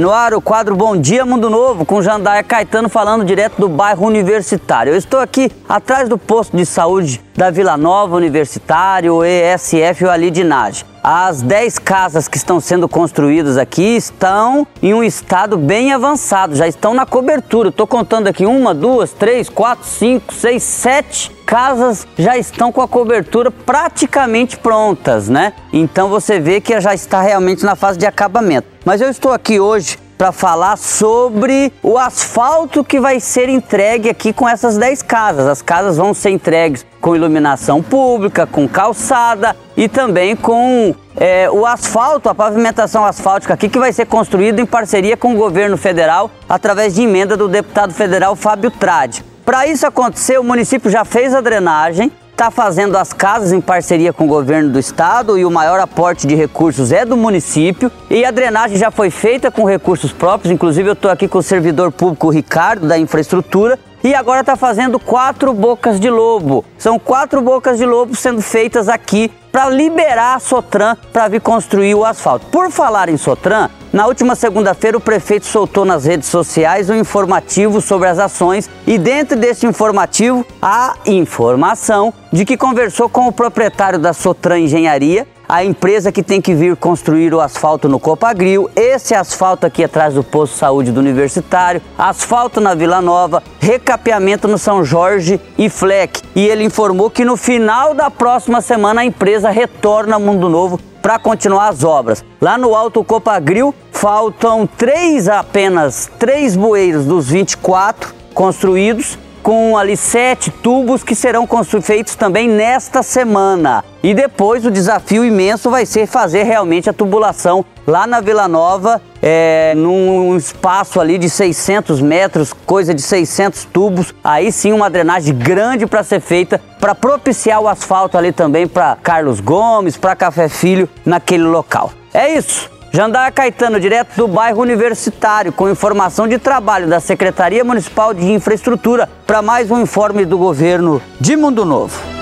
No ar, o quadro Bom Dia Mundo Novo, com Jandaia Caetano falando direto do bairro Universitário. Eu estou aqui atrás do posto de saúde da Vila Nova Universitário, ESF ou ali de Nage. As 10 casas que estão sendo construídas aqui estão em um estado bem avançado, já estão na cobertura. Estou contando aqui uma, duas, três, quatro, cinco, seis, sete casas já estão com a cobertura praticamente prontas, né? Então você vê que já está realmente na fase de acabamento. Mas eu estou aqui hoje para falar sobre o asfalto que vai ser entregue aqui com essas 10 casas. As casas vão ser entregues com iluminação pública, com calçada e também com é, o asfalto, a pavimentação asfáltica aqui que vai ser construído em parceria com o governo federal através de emenda do deputado federal Fábio Trade. Para isso acontecer, o município já fez a drenagem, está fazendo as casas em parceria com o governo do estado e o maior aporte de recursos é do município. E a drenagem já foi feita com recursos próprios, inclusive eu estou aqui com o servidor público Ricardo da infraestrutura e agora está fazendo quatro bocas de lobo. São quatro bocas de lobo sendo feitas aqui para liberar a Sotran para vir construir o asfalto. Por falar em Sotran, na última segunda-feira o prefeito soltou nas redes sociais um informativo sobre as ações e dentro desse informativo a informação de que conversou com o proprietário da Sotran Engenharia a empresa que tem que vir construir o asfalto no Copagril, esse asfalto aqui atrás do posto de saúde do Universitário, asfalto na Vila Nova, recapeamento no São Jorge e Fleck. E ele informou que no final da próxima semana a empresa retorna a Mundo Novo para continuar as obras. Lá no Alto Copagril faltam três apenas, três bueiros dos 24 construídos com ali sete tubos que serão feitos também nesta semana. E depois o desafio imenso vai ser fazer realmente a tubulação lá na Vila Nova, é, num espaço ali de 600 metros, coisa de 600 tubos. Aí sim uma drenagem grande para ser feita para propiciar o asfalto ali também para Carlos Gomes, para Café Filho naquele local. É isso. Jandaia Caetano, direto do bairro Universitário, com informação de trabalho da Secretaria Municipal de Infraestrutura, para mais um informe do governo de Mundo Novo.